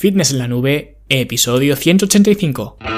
Fitness en la Nube, episodio 185.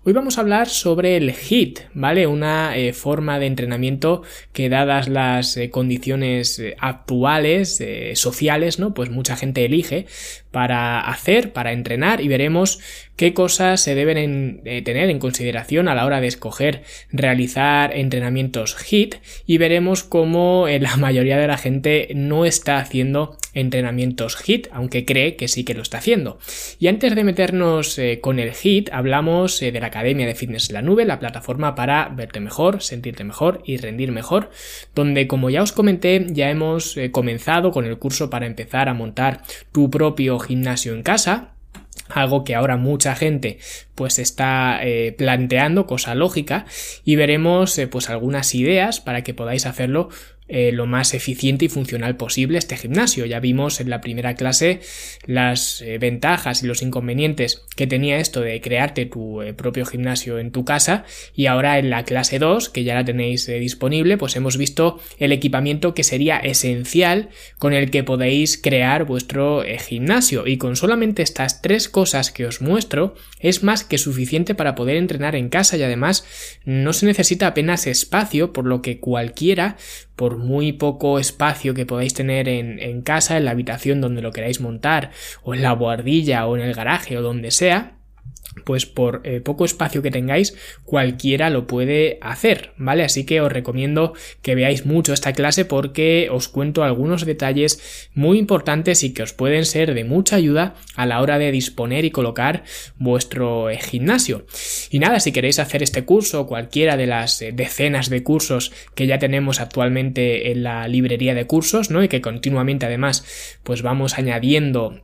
Hoy vamos a hablar sobre el HIT, ¿vale? Una eh, forma de entrenamiento que dadas las eh, condiciones eh, actuales, sociales, ¿no? Pues mucha gente elige para hacer, para entrenar y veremos qué cosas se deben tener en consideración a la hora de escoger realizar entrenamientos HIT y veremos cómo la mayoría de la gente no está haciendo entrenamientos HIT, aunque cree que sí que lo está haciendo. Y antes de meternos con el HIT, hablamos de la Academia de Fitness en la Nube, la plataforma para verte mejor, sentirte mejor y rendir mejor, donde como ya os comenté, ya hemos eh, comenzado con el curso para empezar a montar tu propio gimnasio en casa algo que ahora mucha gente pues está eh, planteando, cosa lógica, y veremos eh, pues algunas ideas para que podáis hacerlo eh, lo más eficiente y funcional posible este gimnasio. Ya vimos en la primera clase las eh, ventajas y los inconvenientes que tenía esto de crearte tu eh, propio gimnasio en tu casa y ahora en la clase 2, que ya la tenéis disponible, pues hemos visto el equipamiento que sería esencial con el que podéis crear vuestro gimnasio y con solamente estas tres cosas que os muestro es más que suficiente para poder entrenar en casa y además no se necesita apenas espacio por lo que cualquiera por muy poco espacio que podáis tener en, casa, en la habitación donde lo queráis montar, o en la guardilla, o en el garaje, o donde sea, pues por eh, poco espacio que tengáis cualquiera lo puede hacer, ¿vale? Así que os recomiendo que veáis mucho esta clase porque os cuento algunos detalles muy importantes y que os pueden ser de mucha ayuda a la hora de disponer y colocar vuestro eh, gimnasio. Y nada, si queréis hacer este curso o cualquiera de las eh, decenas de cursos que ya tenemos actualmente en la librería de cursos, ¿no? Y que continuamente además pues vamos añadiendo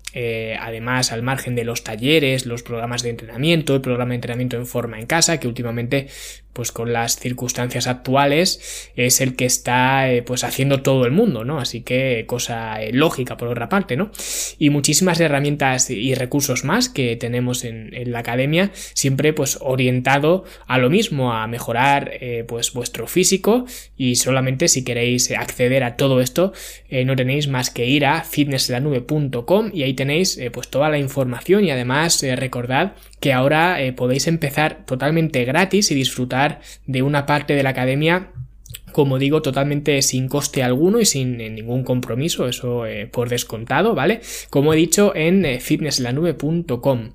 además al margen de los talleres, los programas de entrenamiento, el programa de entrenamiento en forma en casa, que últimamente pues con las circunstancias actuales es el que está eh, pues haciendo todo el mundo, ¿no? Así que cosa eh, lógica por otra parte, ¿no? Y muchísimas herramientas y recursos más que tenemos en, la academia, siempre pues orientado a lo mismo, a mejorar eh, pues vuestro físico y solamente si queréis acceder a todo esto no tenéis más que ir a fitnesslanube.com y ahí tenéis pues toda la información y además recordad que ahora podéis empezar totalmente gratis y disfrutar de una parte de la academia como digo, totalmente sin coste alguno y sin eh, ningún compromiso, eso eh, por descontado, ¿vale? Como he dicho en eh, fitnesslanube.com.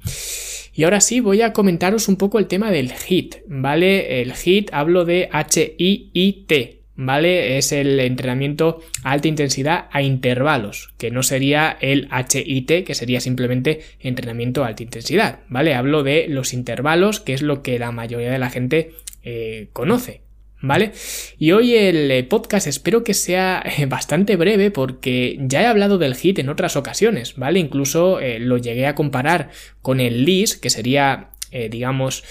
Y ahora sí, voy a comentaros un poco el tema del HIT, ¿vale? El HIT hablo de H-I-I-T, ¿vale? Es el entrenamiento alta intensidad a intervalos, que no sería el HIT, que sería simplemente entrenamiento alta intensidad, ¿vale? Hablo de los intervalos, que es lo que la mayoría de la gente eh, conoce. ¿Vale? Y hoy el eh, podcast espero que sea eh, bastante breve porque ya he hablado del HIT en otras ocasiones, ¿vale? Incluso lo llegué a comparar con el LIS, que sería, digamos,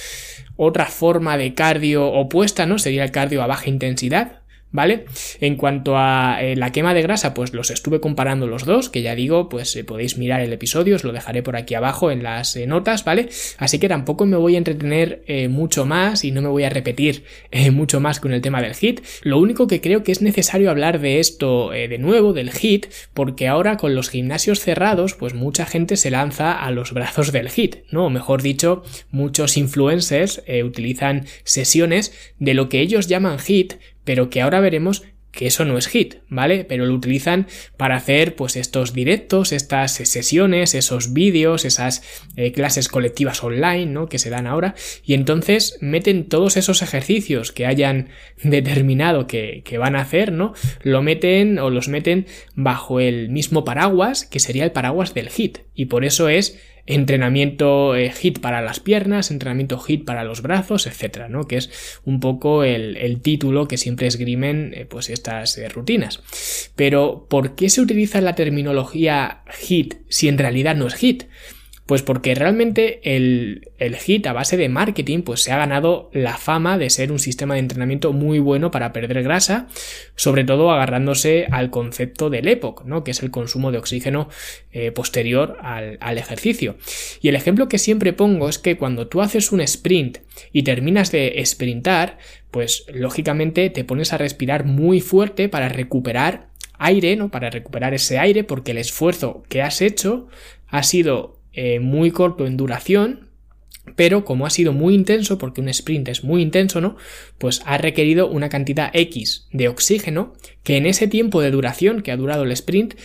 otra forma de cardio opuesta, ¿no? Sería el cardio a baja intensidad, ¿vale? En cuanto a eh, la quema de grasa, pues los estuve comparando los dos, que ya digo, pues eh, podéis mirar el episodio, os lo dejaré por aquí abajo en las eh, notas, ¿vale? Así que tampoco me voy a entretener mucho más y no me voy a repetir mucho más con el tema del HIT. Lo único que creo que es necesario hablar de esto de nuevo, del HIT, porque ahora con los gimnasios cerrados, pues mucha gente se lanza a los brazos del HIT, ¿no? O mejor dicho, muchos influencers utilizan sesiones de lo que ellos llaman HIT, pero que ahora veremos que eso no es hit, ¿vale? Pero lo utilizan para hacer pues estos directos, estas sesiones, esos vídeos, esas eh, clases colectivas online, ¿no? Que se dan ahora y entonces meten todos esos ejercicios que hayan determinado que, que van a hacer, ¿no? Lo meten o los meten bajo el mismo paraguas que sería el paraguas del hit y por eso es entrenamiento eh, HIT para las piernas, entrenamiento HIT para los brazos, etcétera, ¿no? Que es un poco el, título que siempre esgrimen eh, pues estas eh, rutinas. Pero, ¿por qué se utiliza la terminología HIT si en realidad no es HIT? Pues porque realmente el, el HIT a base de marketing pues se ha ganado la fama de ser un sistema de entrenamiento muy bueno para perder grasa, sobre todo agarrándose al concepto del EPOC, ¿no? que es el consumo de oxígeno eh, posterior al, al ejercicio. Y el ejemplo que siempre pongo es que cuando tú haces un sprint y terminas de sprintar, pues lógicamente te pones a respirar muy fuerte para recuperar aire, ¿no? Para recuperar ese aire, porque el esfuerzo que has hecho ha sido eh, muy corto en duración, pero como ha sido muy intenso, porque un sprint es muy intenso, ¿no? Pues ha requerido una cantidad X de oxígeno que en ese tiempo de duración que ha durado el sprint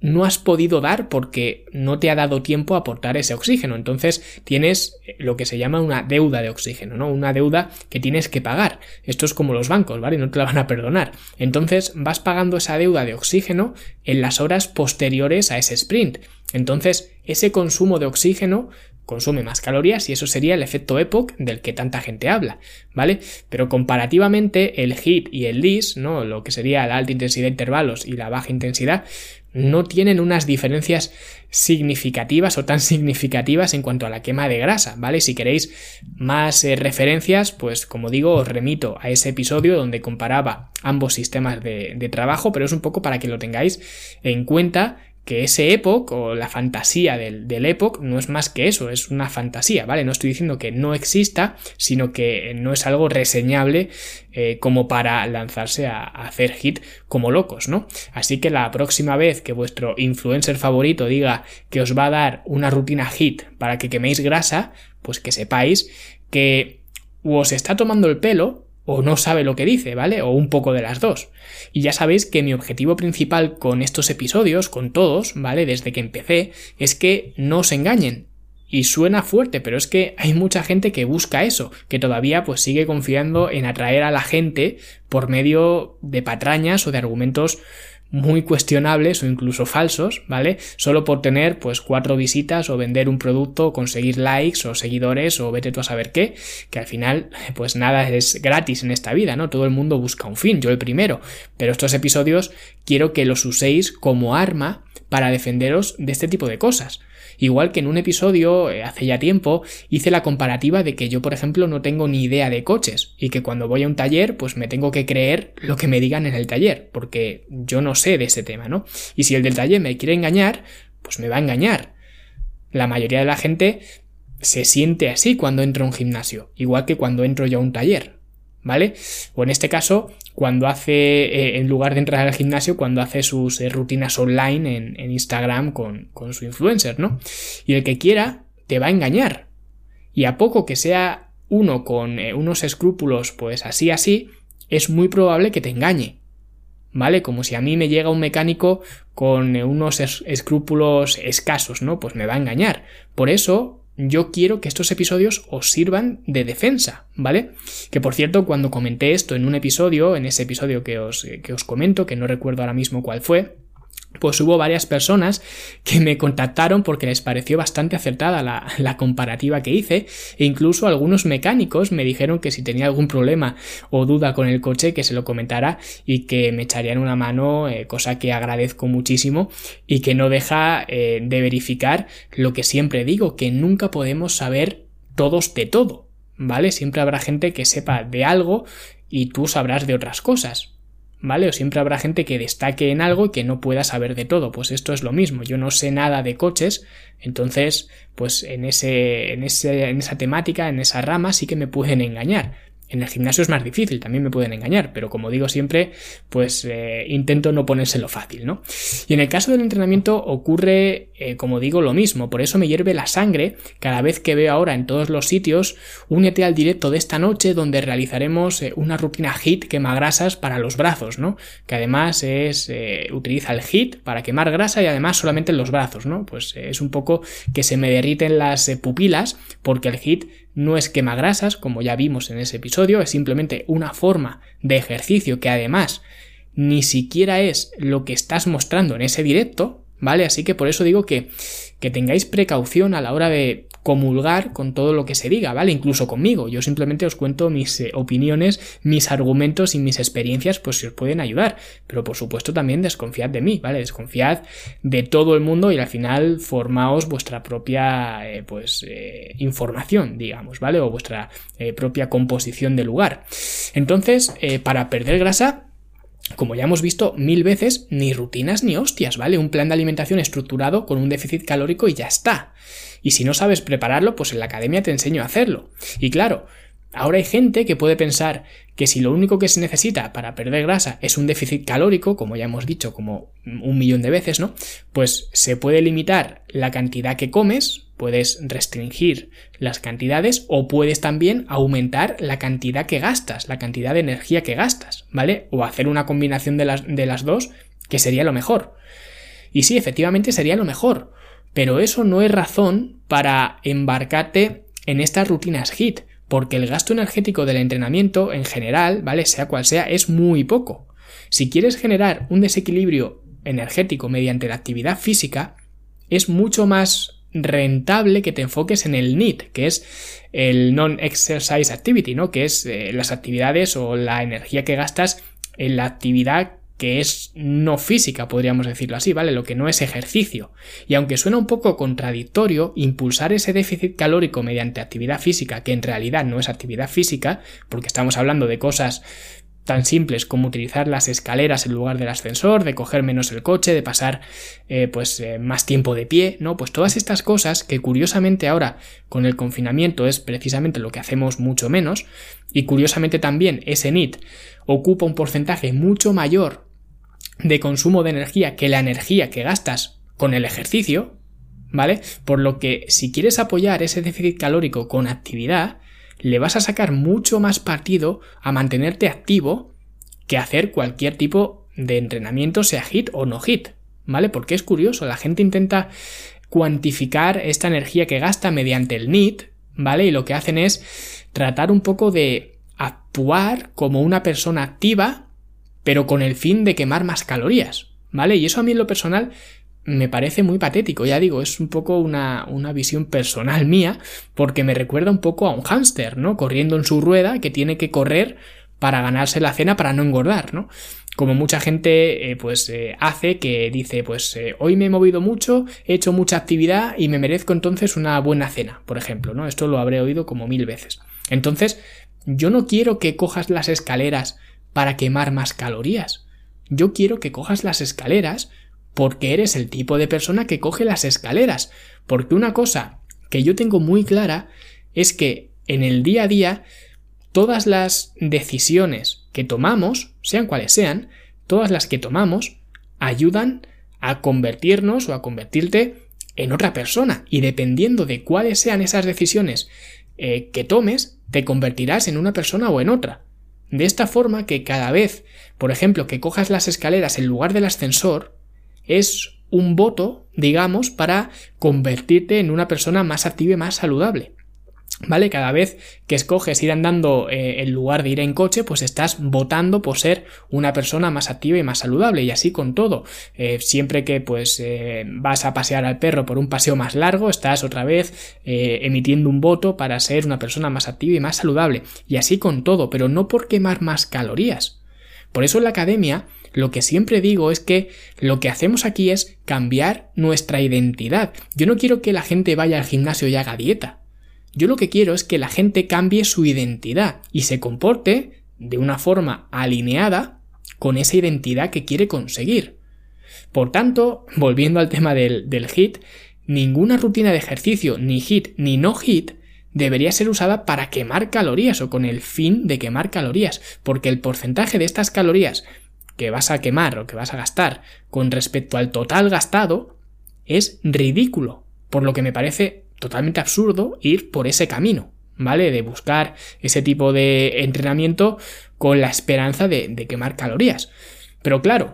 no has podido dar porque no te ha dado tiempo a aportar ese oxígeno. Entonces tienes lo que se llama una deuda de oxígeno, ¿no? Una deuda que tienes que pagar. Esto es como los bancos, ¿vale? No te la van a perdonar. Entonces vas pagando esa deuda de oxígeno en las horas posteriores a ese sprint. Entonces, ese consumo de oxígeno consume más calorías y eso sería el efecto EPOC del que tanta gente habla, ¿vale? Pero comparativamente el HIIT y el LIS, ¿no? Lo que sería la alta intensidad de intervalos y la baja intensidad, no tienen unas diferencias significativas o tan significativas en cuanto a la quema de grasa, ¿vale? Si queréis más eh, referencias, pues como digo, os remito a ese episodio donde comparaba ambos sistemas de, de trabajo, pero es un poco para que lo tengáis en cuenta que ese Epoch o la fantasía del, del, no es más que eso, es una fantasía, ¿vale? No estoy diciendo que no exista, sino que no es algo reseñable eh, como para lanzarse a, a, hacer hit como locos, ¿no? Así que la próxima vez que vuestro influencer favorito diga que os va a dar una rutina hit para que queméis grasa, pues que sepáis que o os está tomando el pelo o no sabe lo que dice, ¿vale? O un poco de las dos. Y ya sabéis que mi objetivo principal con estos episodios, con todos, ¿vale? Desde que empecé, es que no os engañen. Y suena fuerte, pero es que hay mucha gente que busca eso, que todavía pues sigue confiando en atraer a la gente por medio de patrañas o de argumentos muy cuestionables o incluso falsos, ¿vale? Solo por tener pues cuatro visitas o vender un producto o conseguir likes o seguidores o vete tú a saber qué, que al final pues nada es gratis en esta vida, ¿no? Todo el mundo busca un fin, yo el primero, pero estos episodios quiero que los uséis como arma para defenderos de este tipo de cosas. Igual que en un episodio, eh, hace ya tiempo, hice la comparativa de que yo, por ejemplo, no tengo ni idea de coches y que cuando voy a un taller, pues me tengo que creer lo que me digan en el taller, porque yo no sé de ese tema, ¿no? Y si el del taller me quiere engañar, pues me va a engañar. La mayoría de la gente se siente así cuando entra a un gimnasio, igual que cuando entro yo a un taller. ¿Vale? O en este caso, cuando hace, eh, en lugar de entrar al gimnasio, cuando hace sus eh, rutinas online en, Instagram con, su influencer, ¿no? Y el que quiera te va a engañar. Y a poco que sea uno con eh, unos escrúpulos, pues así, así, es muy probable que te engañe. ¿Vale? Como si a mí me llega un mecánico con unos escrúpulos escasos, ¿no? Pues me va a engañar. Por eso, yo quiero que estos episodios os sirvan de defensa, ¿vale? Que por cierto, cuando comenté esto en un episodio, en ese episodio que os, que os comento, que no recuerdo ahora mismo cuál fue, pues hubo varias personas que me contactaron porque les pareció bastante acertada la, comparativa que hice e incluso algunos mecánicos me dijeron que si tenía algún problema o duda con el coche que se lo comentara y que me echarían una mano, eh, cosa que agradezco muchísimo y que no deja eh, de verificar lo que siempre digo, que nunca podemos saber todos de todo, ¿vale? Siempre habrá gente que sepa de algo y tú sabrás de otras cosas. ¿Vale? O siempre habrá gente que destaque en algo y que no pueda saber de todo. Pues esto es lo mismo. Yo no sé nada de coches, entonces, pues en ese, en ese, en esa temática, en esa rama, sí que me pueden engañar. En el gimnasio es más difícil, también me pueden engañar, pero como digo siempre, pues eh, intento no ponérselo fácil, ¿no? Y en el caso del entrenamiento ocurre, eh, como digo, lo mismo, por eso me hierve la sangre cada vez que veo ahora en todos los sitios, únete al directo de esta noche donde realizaremos eh, una rutina HIT quemagrasas para los brazos, ¿no? Que además es, utiliza el HIT para quemar grasa y además solamente en los brazos, ¿no? Pues es un poco que se me derriten las pupilas porque el HIT no es quemagrasas, como ya vimos en ese episodio, es simplemente una forma de ejercicio que además ni siquiera es lo que estás mostrando en ese directo, ¿vale? Así que por eso digo que, que tengáis precaución a la hora de comulgar con todo lo que se diga, ¿vale? Incluso conmigo. Yo simplemente os cuento mis eh, opiniones, mis argumentos y mis experiencias, pues si os pueden ayudar. Pero por supuesto también desconfiad de mí, ¿vale? Desconfiad de todo el mundo y al final formaos vuestra propia, eh, pues, eh, información, digamos, ¿vale? O vuestra propia composición de lugar. Entonces, para perder grasa, como ya hemos visto mil veces, ni rutinas ni hostias, ¿vale? Un plan de alimentación estructurado con un déficit calórico y ya está. Y si no sabes prepararlo, pues en la academia te enseño a hacerlo. Y claro, Ahora hay gente que puede pensar que si lo único que se necesita para perder grasa es un déficit calórico, como ya hemos dicho como un millón de veces, ¿no? Pues se puede limitar la cantidad que comes, puedes restringir las cantidades o puedes también aumentar la cantidad que gastas, la cantidad de energía que gastas, ¿vale? O hacer una combinación de las, de las dos, que sería lo mejor. Y sí, efectivamente sería lo mejor, pero eso no es razón para embarcarte en estas rutinas HIT porque el gasto energético del entrenamiento en general, ¿vale? Sea cual sea, es muy poco. Si quieres generar un desequilibrio energético mediante la actividad física, es mucho más rentable que te enfoques en el NEAT, que es el Non-Exercise Activity, ¿no? Que es eh, las actividades o la energía que gastas en la actividad que es no física, podríamos decirlo así, ¿vale? Lo que no es ejercicio. Y aunque suena un poco contradictorio, impulsar ese déficit calórico mediante actividad física, que en realidad no es actividad física, porque estamos hablando de cosas tan simples como utilizar las escaleras en lugar del ascensor, de coger menos el coche, de pasar eh, pues eh, más tiempo de pie, ¿no? Pues todas estas cosas que curiosamente ahora con el confinamiento es precisamente lo que hacemos mucho menos y curiosamente también ese NIT ocupa un porcentaje mucho mayor de consumo de energía que la energía que gastas con el ejercicio, ¿vale? Por lo que si quieres apoyar ese déficit calórico con actividad, le vas a sacar mucho más partido a mantenerte activo que hacer cualquier tipo de entrenamiento, sea hit o no hit, ¿vale? Porque es curioso, la gente intenta cuantificar esta energía que gasta mediante el NIT, ¿vale? Y lo que hacen es tratar un poco de actuar como una persona activa pero con el fin de quemar más calorías, ¿vale? Y eso a mí en lo personal me parece muy patético, ya digo, es un poco una, una, visión personal mía, porque me recuerda un poco a un hámster, ¿no? Corriendo en su rueda que tiene que correr para ganarse la cena para no engordar, ¿no? Como mucha gente eh, pues eh, hace que dice pues eh, hoy me he movido mucho, he hecho mucha actividad y me merezco entonces una buena cena, por ejemplo, ¿no? Esto lo habré oído como mil veces. Entonces, yo no quiero que cojas las escaleras para quemar más calorías. Yo quiero que cojas las escaleras porque eres el tipo de persona que coge las escaleras. Porque una cosa que yo tengo muy clara es que en el día a día todas las decisiones que tomamos, sean cuales sean, todas las que tomamos ayudan a convertirnos o a convertirte en otra persona. Y dependiendo de cuáles sean esas decisiones eh, que tomes, te convertirás en una persona o en otra. De esta forma que cada vez, por ejemplo, que cojas las escaleras en lugar del ascensor, es un voto, digamos, para convertirte en una persona más activa y más saludable. ¿Vale? Cada vez que escoges ir andando eh, en lugar de ir en coche, pues estás votando por ser una persona más activa y más saludable. Y así con todo. Eh, siempre que pues eh, vas a pasear al perro por un paseo más largo, estás otra vez emitiendo un voto para ser una persona más activa y más saludable. Y así con todo, pero no por quemar más calorías. Por eso en la academia lo que siempre digo es que lo que hacemos aquí es cambiar nuestra identidad. Yo no quiero que la gente vaya al gimnasio y haga dieta. Yo lo que quiero es que la gente cambie su identidad y se comporte de una forma alineada con esa identidad que quiere conseguir. Por tanto, volviendo al tema del, del HIT, ninguna rutina de ejercicio, ni HIT ni no HIT, debería ser usada para quemar calorías o con el fin de quemar calorías, porque el porcentaje de estas calorías que vas a quemar o que vas a gastar con respecto al total gastado es ridículo, por lo que me parece totalmente absurdo ir por ese camino, ¿vale? De buscar ese tipo de entrenamiento con la esperanza de, quemar calorías. Pero claro,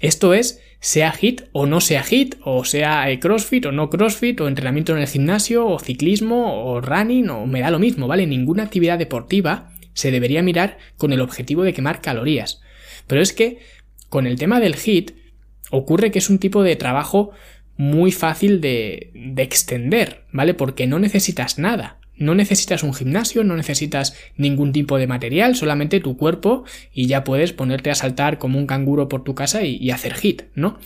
esto es sea HIT o no sea HIT, o sea eh, CrossFit o no CrossFit, o entrenamiento en el gimnasio, o ciclismo, o running, o me da lo mismo, ¿vale? Ninguna actividad deportiva se debería mirar con el objetivo de quemar calorías. Pero es que con el tema del HIT ocurre que es un tipo de trabajo muy fácil de, de extender, ¿vale? Porque no necesitas nada. No necesitas un gimnasio, no necesitas ningún tipo de material, solamente tu cuerpo y ya puedes ponerte a saltar como un canguro por tu casa y, hacer hit, ¿no?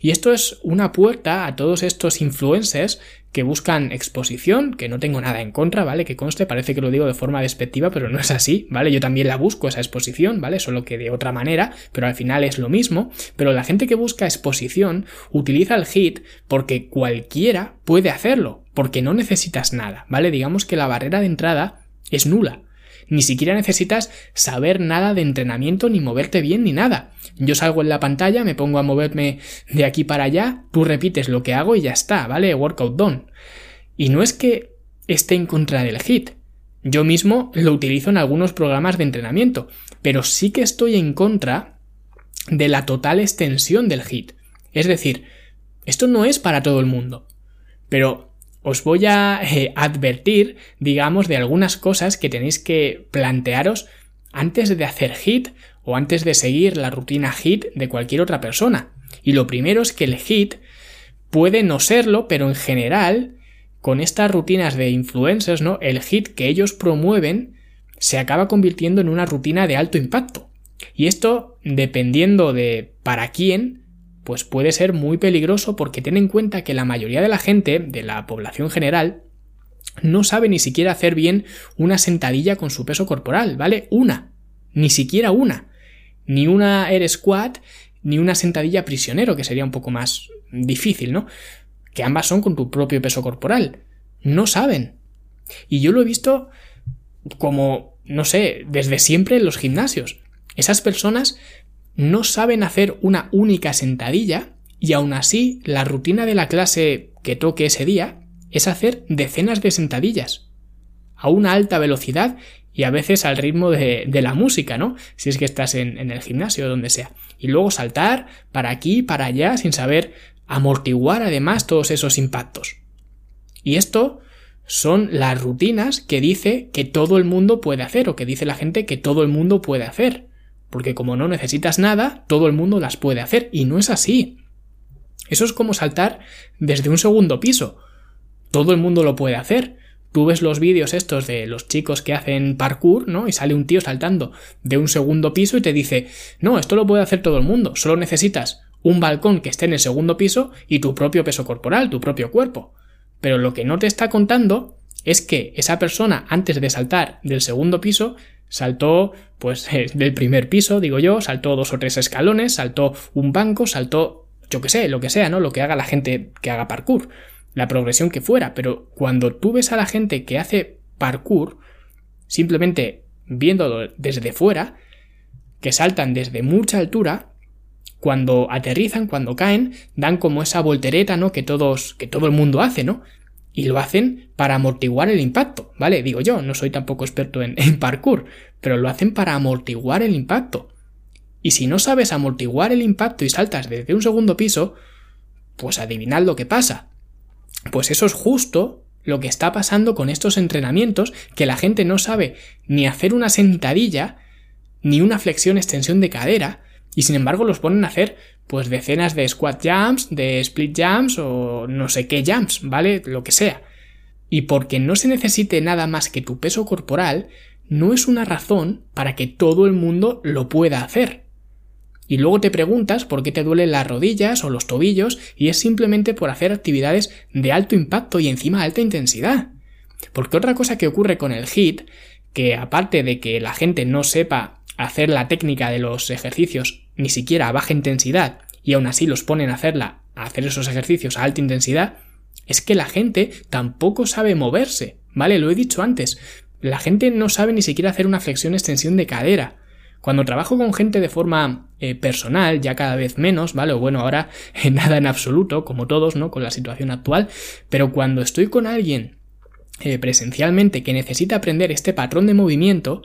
Y esto es una puerta a todos estos influencers que buscan exposición, que no tengo nada en contra, ¿vale? Que conste, parece que lo digo de forma despectiva, pero no es así, ¿vale? Yo también la busco esa exposición, ¿vale? Solo que de otra manera, pero al final es lo mismo. Pero la gente que busca exposición utiliza el hit porque cualquiera puede hacerlo, porque no necesitas nada, ¿vale? Digamos que la barrera de entrada es nula. Ni siquiera necesitas saber nada de entrenamiento, ni moverte bien, ni nada. Yo salgo en la pantalla, me pongo a moverme de aquí para allá, tú repites lo que hago y ya está, ¿vale? Workout done. Y no es que esté en contra del HIT. Yo mismo lo utilizo en algunos programas de entrenamiento, pero sí que estoy en contra de la total extensión del HIT. Es decir, esto no es para todo el mundo. Pero os voy a eh, advertir, digamos, de algunas cosas que tenéis que plantearos antes de hacer HIT o antes de seguir la rutina HIT de cualquier otra persona. Y lo primero es que el HIT puede no serlo, pero en general, con estas rutinas de influencers, ¿no? El HIT que ellos promueven se acaba convirtiendo en una rutina de alto impacto. Y esto, dependiendo de para quién, pues puede ser muy peligroso porque ten en cuenta que la mayoría de la gente, de la población general, no sabe ni siquiera hacer bien una sentadilla con su peso corporal, ¿vale? Una, ni siquiera una. Ni una air squat, ni una sentadilla prisionero, que sería un poco más difícil, ¿no? Que ambas son con tu propio peso corporal. No saben. Y yo lo he visto como, no sé, desde siempre en los gimnasios. Esas personas no saben hacer una única sentadilla y aún así la rutina de la clase que toque ese día es hacer decenas de sentadillas a una alta velocidad y a veces al ritmo de, la música, ¿no? Si es que estás en, en el gimnasio o donde sea. Y luego saltar para aquí, para allá, sin saber amortiguar además todos esos impactos. Y esto son las rutinas que dice que todo el mundo puede hacer o que dice la gente que todo el mundo puede hacer porque como no necesitas nada, todo el mundo las puede hacer, y no es así. Eso es como saltar desde un segundo piso. Todo el mundo lo puede hacer. Tú ves los vídeos estos de los chicos que hacen parkour, ¿no? Y sale un tío saltando de un segundo piso y te dice, no, esto lo puede hacer todo el mundo, solo necesitas un balcón que esté en el segundo piso y tu propio peso corporal, tu propio cuerpo. Pero lo que no te está contando es que esa persona, antes de saltar del segundo piso, Saltó, pues, del primer piso, digo yo, saltó dos o tres escalones, saltó un banco, saltó, yo que sé, lo que sea, ¿no? Lo que haga la gente que haga parkour, la progresión que fuera, pero cuando tú ves a la gente que hace parkour, simplemente viéndolo desde fuera, que saltan desde mucha altura, cuando aterrizan, cuando caen, dan como esa voltereta, ¿no? Que todos, que todo el mundo hace, ¿no? y lo hacen para amortiguar el impacto, ¿vale? Digo yo, no soy tampoco experto en, parkour, pero lo hacen para amortiguar el impacto. Y si no sabes amortiguar el impacto y saltas desde un segundo piso, pues adivinad lo que pasa. Pues eso es justo lo que está pasando con estos entrenamientos, que la gente no sabe ni hacer una sentadilla, ni una flexión extensión de cadera, y sin embargo los ponen a hacer pues decenas de squat jumps, de split jumps o no sé qué jumps, ¿vale? Lo que sea. Y porque no se necesite nada más que tu peso corporal, no es una razón para que todo el mundo lo pueda hacer. Y luego te preguntas por qué te duelen las rodillas o los tobillos y es simplemente por hacer actividades de alto impacto y encima alta intensidad. Porque otra cosa que ocurre con el HIT, que aparte de que la gente no sepa hacer la técnica de los ejercicios ni siquiera a baja intensidad y aún así los ponen a hacerla, a hacer esos ejercicios a alta intensidad, es que la gente tampoco sabe moverse, ¿vale? Lo he dicho antes, la gente no sabe ni siquiera hacer una flexión extensión de cadera. Cuando trabajo con gente de forma eh, personal, ya cada vez menos, ¿vale? O bueno, ahora nada en absoluto, como todos, ¿no? Con la situación actual, pero cuando estoy con alguien eh, presencialmente que necesita aprender este patrón de movimiento,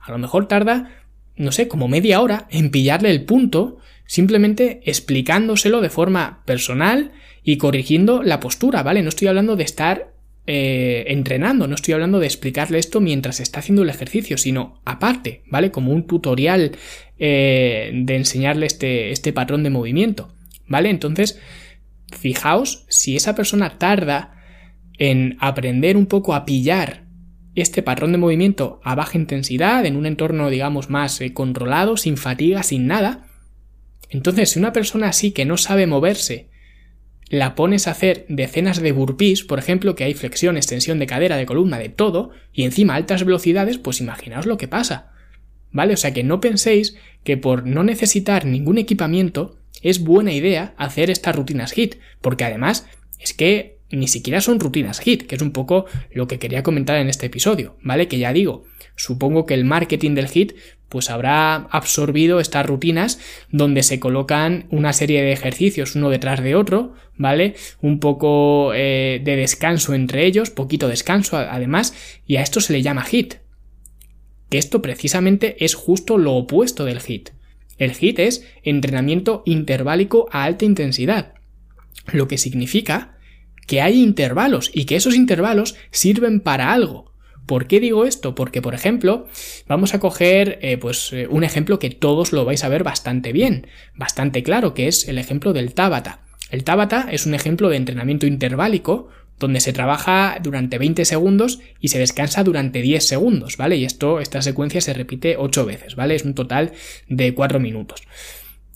a lo mejor tarda no sé, como media hora en pillarle el punto, simplemente explicándoselo de forma personal y corrigiendo la postura, ¿vale? No estoy hablando de estar eh, entrenando, no estoy hablando de explicarle esto mientras está haciendo el ejercicio, sino aparte, ¿vale? Como un tutorial eh, de enseñarle este, este patrón de movimiento. ¿vale? Entonces, fijaos si esa persona tarda en aprender un poco a pillar este patrón de movimiento a baja intensidad, en un entorno, digamos, más eh, controlado, sin fatiga, sin nada. Entonces, si una persona así que no sabe moverse, la pones a hacer decenas de burpees, por ejemplo, que hay flexión, extensión de cadera, de columna, de todo, y encima altas velocidades, pues imaginaos lo que pasa. ¿Vale? O sea que no penséis que por no necesitar ningún equipamiento es buena idea hacer estas rutinas HIT, porque además es que ni siquiera son rutinas HIT, que es un poco lo que quería comentar en este episodio, ¿vale? Que ya digo, supongo que el marketing del HIT pues habrá absorbido estas rutinas donde se colocan una serie de ejercicios uno detrás de otro, ¿vale? Un poco eh, de descanso entre ellos, poquito descanso además, y a esto se le llama HIT. Que esto precisamente es justo lo opuesto del HIT. El HIT es entrenamiento interválico a alta intensidad, lo que significa que hay intervalos y que esos intervalos sirven para algo. ¿Por qué digo esto? Porque, por ejemplo, vamos a coger eh, pues, eh, un ejemplo que todos lo vais a ver bastante bien, bastante claro, que es el ejemplo del Tabata. El Tabata es un ejemplo de entrenamiento interválico donde se trabaja durante 20 segundos y se descansa durante 10 segundos, ¿vale? Y esto, esta secuencia se repite 8 veces, ¿vale? Es un total de 4 minutos.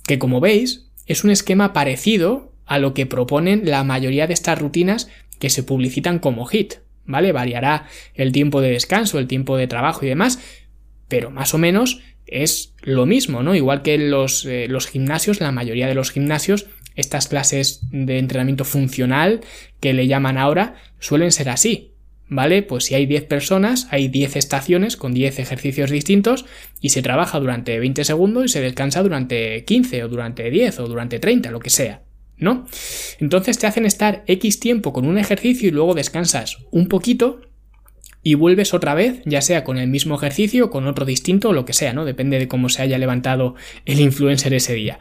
Que como veis, es un esquema parecido a lo que proponen la mayoría de estas rutinas que se publicitan como HIT, ¿vale? Variará el tiempo de descanso, el tiempo de trabajo y demás, pero más o menos es lo mismo, ¿no? Igual que los, eh, los gimnasios, la mayoría de los gimnasios, estas clases de entrenamiento funcional que le llaman ahora, suelen ser así, ¿vale? Pues si hay 10 personas, hay 10 estaciones con 10 ejercicios distintos y se trabaja durante 20 segundos y se descansa durante 15 o durante 10 o durante 30, lo que sea. ¿No? Entonces te hacen estar X tiempo con un ejercicio y luego descansas un poquito y vuelves otra vez, ya sea con el mismo ejercicio, con otro distinto o lo que sea, ¿no? Depende de cómo se haya levantado el influencer ese día.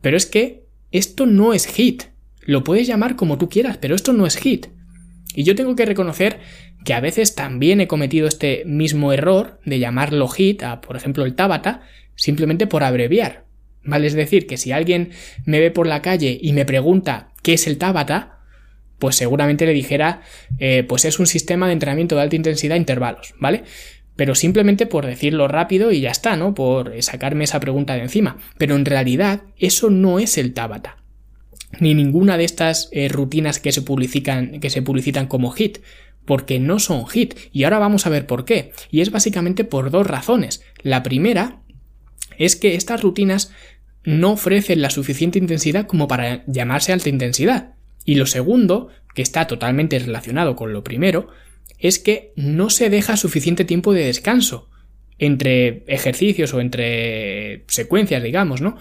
Pero es que esto no es hit. Lo puedes llamar como tú quieras, pero esto no es hit. Y yo tengo que reconocer que a veces también he cometido este mismo error de llamarlo hit a, por ejemplo, el Tabata, simplemente por abreviar. ¿Vale? Es decir, que si alguien me ve por la calle y me pregunta qué es el Tabata, pues seguramente le dijera, eh, pues es un sistema de entrenamiento de alta intensidad a intervalos, ¿vale? Pero simplemente por decirlo rápido y ya está, ¿no? Por sacarme esa pregunta de encima. Pero en realidad eso no es el Tabata. Ni ninguna de estas eh, rutinas que se, publicitan, que se publicitan como HIT, porque no son HIT. Y ahora vamos a ver por qué. Y es básicamente por dos razones. La primera es que estas rutinas no ofrecen la suficiente intensidad como para llamarse alta intensidad. Y lo segundo, que está totalmente relacionado con lo primero, es que no se deja suficiente tiempo de descanso entre ejercicios o entre secuencias, digamos, ¿no?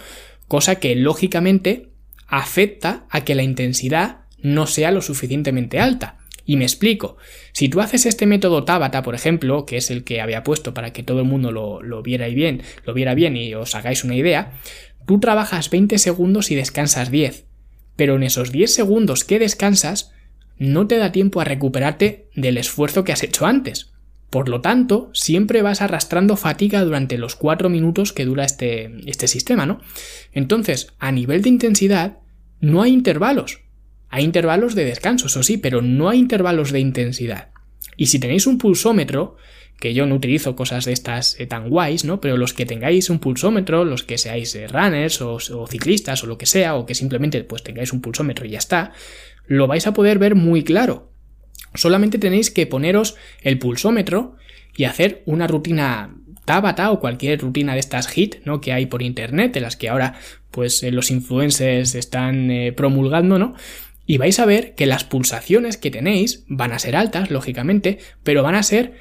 Cosa que lógicamente afecta a que la intensidad no sea lo suficientemente alta. Y me explico. Si tú haces este método Tabata, por ejemplo, que es el que había puesto para que todo el mundo lo, lo viera bien, lo viera bien y os hagáis una idea, Tú trabajas 20 segundos y descansas 10, pero en esos 10 segundos que descansas no te da tiempo a recuperarte del esfuerzo que has hecho antes. Por lo tanto, siempre vas arrastrando fatiga durante los 4 minutos que dura este, este sistema, ¿no? Entonces, a nivel de intensidad, no hay intervalos. Hay intervalos de descanso, eso sí, pero no hay intervalos de intensidad. Y si tenéis un pulsómetro, que yo no utilizo cosas de estas eh, tan guays, ¿no? Pero los que tengáis un pulsómetro, los que seáis eh, runners o, ciclistas o lo que sea, o que simplemente pues tengáis un pulsómetro y ya está, lo vais a poder ver muy claro. Solamente tenéis que poneros el pulsómetro y hacer una rutina Tabata o cualquier rutina de estas HIT, ¿no? Que hay por internet, de las que ahora pues eh, los influencers están promulgando, ¿no? Y vais a ver que las pulsaciones que tenéis van a ser altas, lógicamente, pero van a ser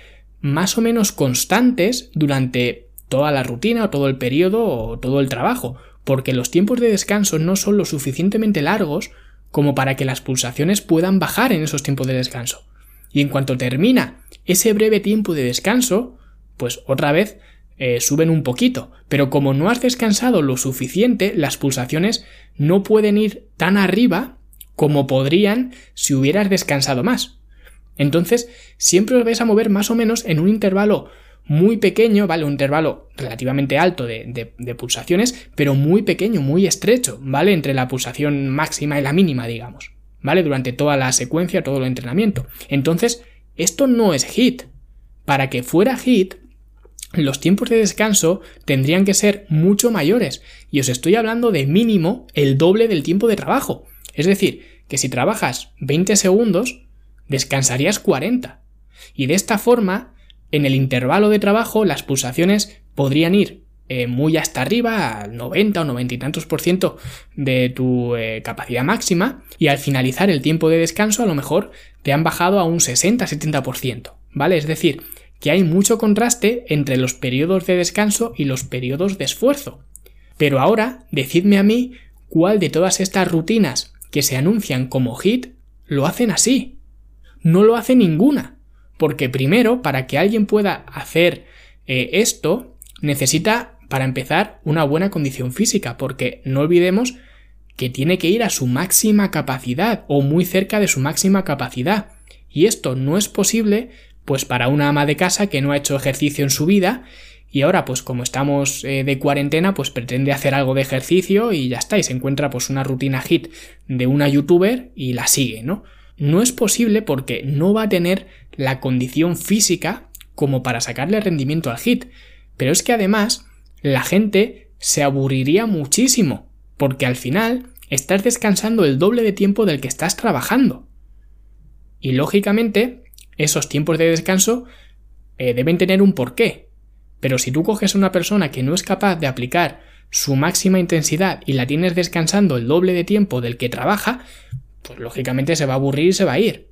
más o menos constantes durante toda la rutina o todo el periodo o todo el trabajo, porque los tiempos de descanso no son lo suficientemente largos como para que las pulsaciones puedan bajar en esos tiempos de descanso. Y en cuanto termina ese breve tiempo de descanso, pues otra vez eh, suben un poquito, pero como no has descansado lo suficiente, las pulsaciones no pueden ir tan arriba como podrían si hubieras descansado más. Entonces, siempre os vais a mover más o menos en un intervalo muy pequeño, ¿vale? Un intervalo relativamente alto de, pulsaciones, pero muy pequeño, muy estrecho, ¿vale? Entre la pulsación máxima y la mínima, digamos, ¿vale? Durante toda la secuencia, todo el entrenamiento. Entonces, esto no es HIT. Para que fuera HIT, los tiempos de descanso tendrían que ser mucho mayores. Y os estoy hablando de mínimo el doble del tiempo de trabajo. Es decir, que si trabajas 20 segundos, descansarías 40. Y de esta forma, en el intervalo de trabajo, las pulsaciones podrían ir eh, muy hasta arriba, al 90 o 90 y tantos por ciento de tu eh, capacidad máxima, y al finalizar el tiempo de descanso, a lo mejor te han bajado a un 60-70%. ¿Vale? Es decir, que hay mucho contraste entre los periodos de descanso y los periodos de esfuerzo. Pero ahora, decidme a mí cuál de todas estas rutinas que se anuncian como hit lo hacen así. No lo hace ninguna. Porque primero, para que alguien pueda hacer eh, esto, necesita, para empezar, una buena condición física, porque no olvidemos que tiene que ir a su máxima capacidad o muy cerca de su máxima capacidad. Y esto no es posible pues para una ama de casa que no ha hecho ejercicio en su vida y ahora pues como estamos eh, de cuarentena pues pretende hacer algo de ejercicio y ya está y se encuentra pues una rutina hit de una youtuber y la sigue, ¿no? No es posible porque no va a tener la condición física como para sacarle rendimiento al hit. Pero es que además la gente se aburriría muchísimo porque al final estás descansando el doble de tiempo del que estás trabajando. Y lógicamente esos tiempos de descanso eh, deben tener un porqué. Pero si tú coges a una persona que no es capaz de aplicar su máxima intensidad y la tienes descansando el doble de tiempo del que trabaja, pues lógicamente se va a aburrir y se va a ir.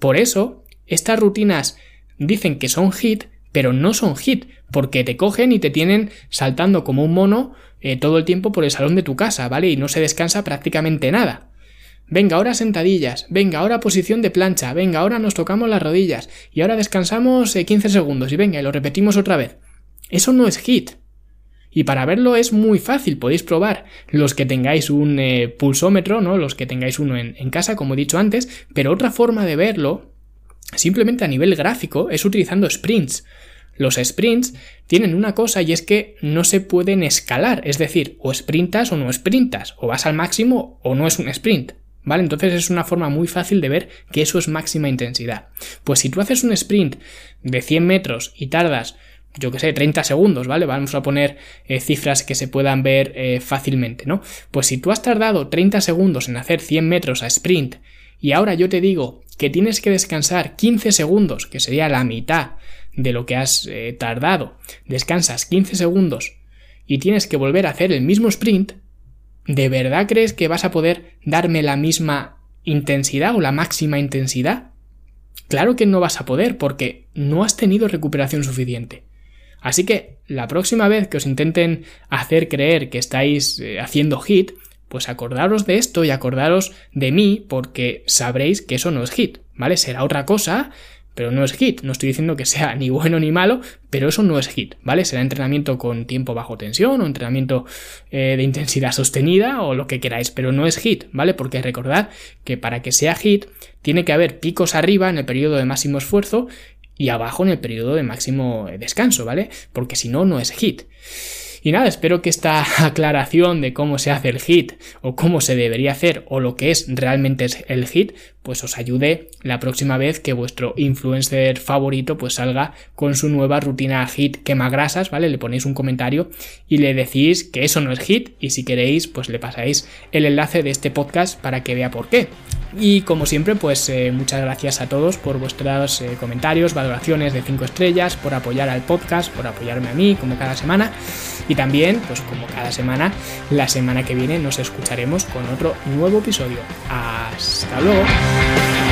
Por eso, estas rutinas dicen que son hit, pero no son hit, porque te cogen y te tienen saltando como un mono eh, todo el tiempo por el salón de tu casa, ¿vale? Y no se descansa prácticamente nada. Venga, ahora sentadillas, venga, ahora posición de plancha, venga, ahora nos tocamos las rodillas, y ahora descansamos 15 eh, segundos, y venga, y lo repetimos otra vez. Eso no es hit. Y para verlo es muy fácil, podéis probar los que tengáis un eh, pulsómetro, ¿no? Los que tengáis uno en, en casa, como he dicho antes, pero otra forma de verlo, simplemente a nivel gráfico, es utilizando sprints. Los sprints tienen una cosa y es que no se pueden escalar, es decir, o sprintas o no sprintas, o vas al máximo o no es un sprint. ¿Vale? Entonces es una forma muy fácil de ver que eso es máxima intensidad. Pues si tú haces un sprint de 100 metros y tardas, yo que sé, 30 segundos, ¿vale? Vamos a poner eh, cifras que se puedan ver eh, fácilmente, ¿no? Pues si tú has tardado 30 segundos en hacer 100 metros a sprint y ahora yo te digo que tienes que descansar 15 segundos, que sería la mitad de lo que has eh, tardado, descansas 15 segundos y tienes que volver a hacer el mismo sprint, ¿De verdad crees que vas a poder darme la misma intensidad o la máxima intensidad? Claro que no vas a poder porque no has tenido recuperación suficiente. Así que la próxima vez que os intenten hacer creer que estáis eh, haciendo hit, pues acordaros de esto y acordaros de mí porque sabréis que eso no es hit, ¿vale? Será otra cosa pero no es hit. No estoy diciendo que sea ni bueno ni malo, pero eso no es hit, ¿vale? Será entrenamiento con tiempo bajo tensión o entrenamiento eh, de intensidad sostenida o lo que queráis, pero no es hit, ¿vale? Porque recordad que para que sea hit tiene que haber picos arriba en el periodo de máximo esfuerzo y abajo en el periodo de máximo descanso, ¿vale? Porque si no, no es hit. Y nada, espero que esta aclaración de cómo se hace el hit o cómo se debería hacer o lo que es realmente el hit, pues os ayude la próxima vez que vuestro influencer favorito pues salga con su nueva rutina hit quema grasas, ¿vale? Le ponéis un comentario y le decís que eso no es hit y si queréis pues le pasáis el enlace de este podcast para que vea por qué. Y como siempre pues eh, muchas gracias a todos por vuestros eh, comentarios, valoraciones de 5 estrellas, por apoyar al podcast, por apoyarme a mí como cada semana y también pues como cada semana la semana que viene nos escucharemos con otro nuevo episodio. Hasta luego. Thank